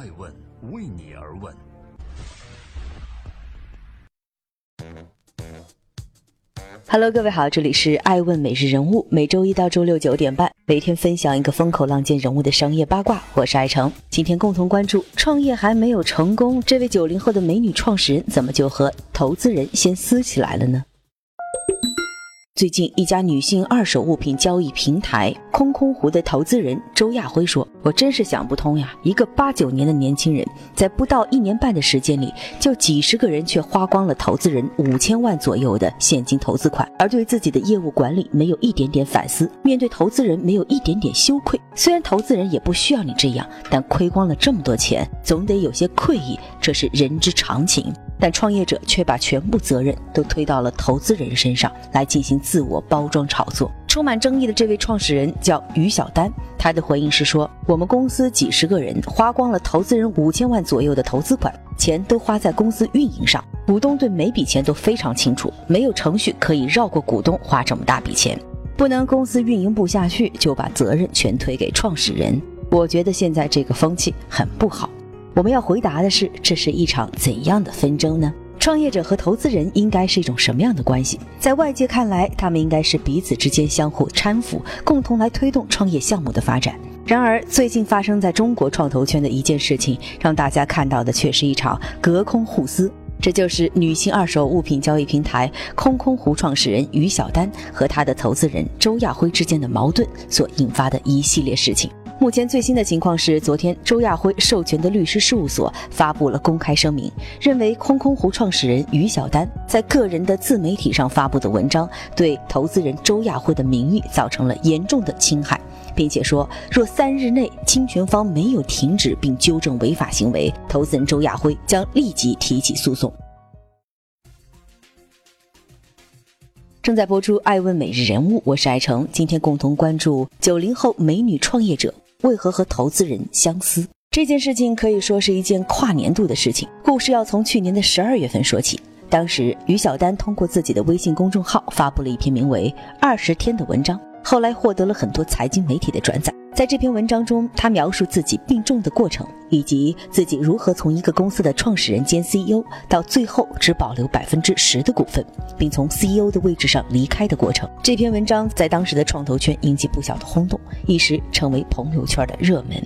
爱问为你而问。Hello，各位好，这里是爱问每日人物，每周一到周六九点半，每天分享一个风口浪尖人物的商业八卦。我是爱成，今天共同关注创业还没有成功，这位九零后的美女创始人怎么就和投资人先撕起来了呢？最近，一家女性二手物品交易平台“空空湖”的投资人周亚辉说：“我真是想不通呀，一个八九年的年轻人，在不到一年半的时间里，就几十个人却花光了投资人五千万左右的现金投资款，而对自己的业务管理没有一点点反思，面对投资人没有一点点羞愧。虽然投资人也不需要你这样，但亏光了这么多钱，总得有些愧意，这是人之常情。”但创业者却把全部责任都推到了投资人身上来进行自我包装炒作。充满争议的这位创始人叫于小丹，他的回应是说：“我们公司几十个人花光了投资人五千万左右的投资款，钱都花在公司运营上。股东对每笔钱都非常清楚，没有程序可以绕过股东花这么大笔钱。不能公司运营不下去就把责任全推给创始人。我觉得现在这个风气很不好。”我们要回答的是，这是一场怎样的纷争呢？创业者和投资人应该是一种什么样的关系？在外界看来，他们应该是彼此之间相互搀扶，共同来推动创业项目的发展。然而，最近发生在中国创投圈的一件事情，让大家看到的却是一场隔空互撕。这就是女性二手物品交易平台“空空湖”创始人于小丹和他的投资人周亚辉之间的矛盾所引发的一系列事情。目前最新的情况是，昨天周亚辉授权的律师事务所发布了公开声明，认为空空湖创始人于小丹在个人的自媒体上发布的文章对投资人周亚辉的名誉造成了严重的侵害，并且说，若三日内侵权方没有停止并纠正违法行为，投资人周亚辉将立即提起诉讼。正在播出《爱问每日人物》，我是爱成，今天共同关注九零后美女创业者。为何和投资人相思？这件事情可以说是一件跨年度的事情。故事要从去年的十二月份说起。当时，于小丹通过自己的微信公众号发布了一篇名为《二十天》的文章，后来获得了很多财经媒体的转载。在这篇文章中，他描述自己病重的过程，以及自己如何从一个公司的创始人兼 CEO 到最后只保留百分之十的股份，并从 CEO 的位置上离开的过程。这篇文章在当时的创投圈引起不小的轰动，一时成为朋友圈的热门。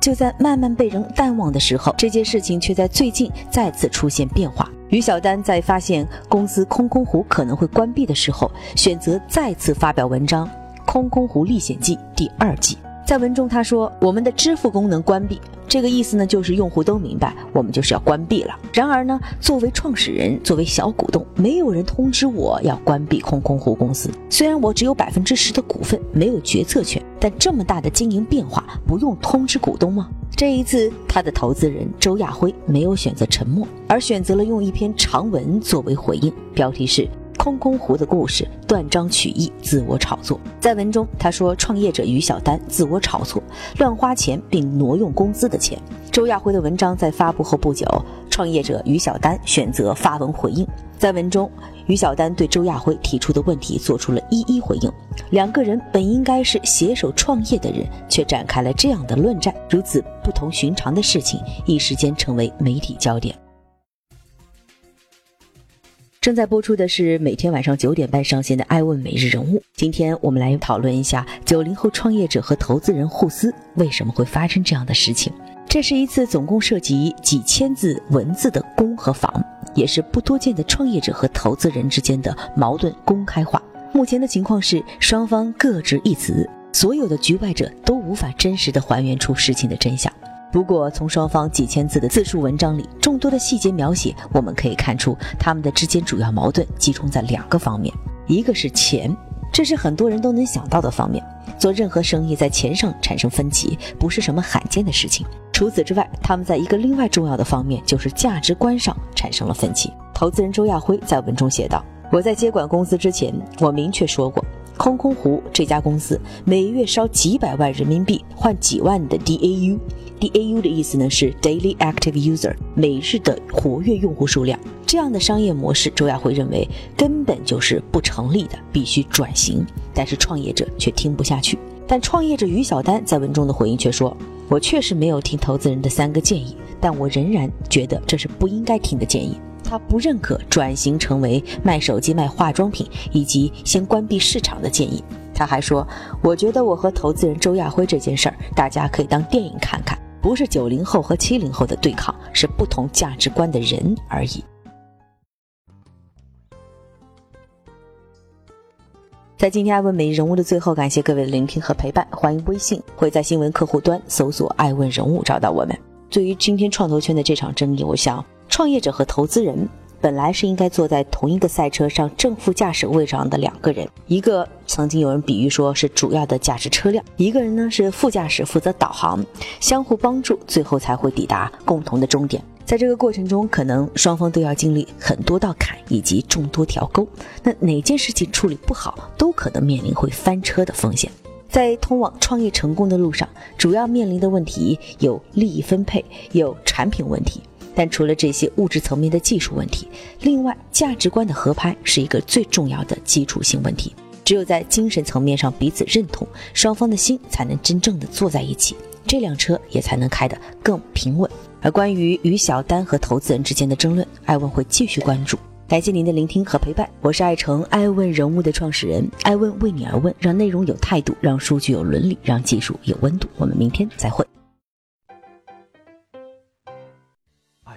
就在慢慢被人淡忘的时候，这件事情却在最近再次出现变化。于小丹在发现公司空空湖可能会关闭的时候，选择再次发表文章《空空湖历险记》第二季。在文中，他说：“我们的支付功能关闭，这个意思呢，就是用户都明白，我们就是要关闭了。然而呢，作为创始人，作为小股东，没有人通知我要关闭空空湖公司。虽然我只有百分之十的股份，没有决策权，但这么大的经营变化，不用通知股东吗？”这一次，他的投资人周亚辉没有选择沉默，而选择了用一篇长文作为回应，标题是。空空湖的故事，断章取义，自我炒作。在文中，他说创业者于小丹自我炒作，乱花钱并挪用公司的钱。周亚辉的文章在发布后不久，创业者于小丹选择发文回应。在文中，于小丹对周亚辉提出的问题做出了一一回应。两个人本应该是携手创业的人，却展开了这样的论战。如此不同寻常的事情，一时间成为媒体焦点。正在播出的是每天晚上九点半上线的《爱问每日人物》。今天我们来讨论一下九零后创业者和投资人互撕为什么会发生这样的事情。这是一次总共涉及几千字文字的攻和防，也是不多见的创业者和投资人之间的矛盾公开化。目前的情况是双方各执一词，所有的局外者都无法真实的还原出事情的真相。不过，从双方几千字的自述文章里，众多的细节描写，我们可以看出他们的之间主要矛盾集中在两个方面：一个是钱，这是很多人都能想到的方面。做任何生意，在钱上产生分歧，不是什么罕见的事情。除此之外，他们在一个另外重要的方面，就是价值观上产生了分歧。投资人周亚辉在文中写道：“我在接管公司之前，我明确说过。”空空湖这家公司每月烧几百万人民币换几万的 DAU，DAU 的意思呢是 Daily Active User，每日的活跃用户数量。这样的商业模式，周亚辉认为根本就是不成立的，必须转型。但是创业者却听不下去。但创业者于小丹在文中的回应却说：“我确实没有听投资人的三个建议，但我仍然觉得这是不应该听的建议。他不认可转型成为卖手机、卖化妆品以及先关闭市场的建议。他还说：我觉得我和投资人周亚辉这件事儿，大家可以当电影看看，不是九零后和七零后的对抗，是不同价值观的人而已。”在今天爱问每日人物的最后，感谢各位的聆听和陪伴。欢迎微信会在新闻客户端搜索“爱问人物”找到我们。对于今天创投圈的这场争议，我想创业者和投资人本来是应该坐在同一个赛车上正副驾驶位上的两个人，一个曾经有人比喻说是主要的驾驶车辆，一个人呢是副驾驶负责导航，相互帮助，最后才会抵达共同的终点。在这个过程中，可能双方都要经历很多道坎以及众多条沟。那哪件事情处理不好，都可能面临会翻车的风险。在通往创业成功的路上，主要面临的问题有利益分配，有产品问题。但除了这些物质层面的技术问题，另外价值观的合拍是一个最重要的基础性问题。只有在精神层面上彼此认同，双方的心才能真正的坐在一起，这辆车也才能开得更平稳。而关于于小丹和投资人之间的争论，艾问会继续关注。感谢您的聆听和陪伴，我是爱成爱问人物的创始人，爱问为你而问，让内容有态度，让数据有伦理，让技术有温度。我们明天再会。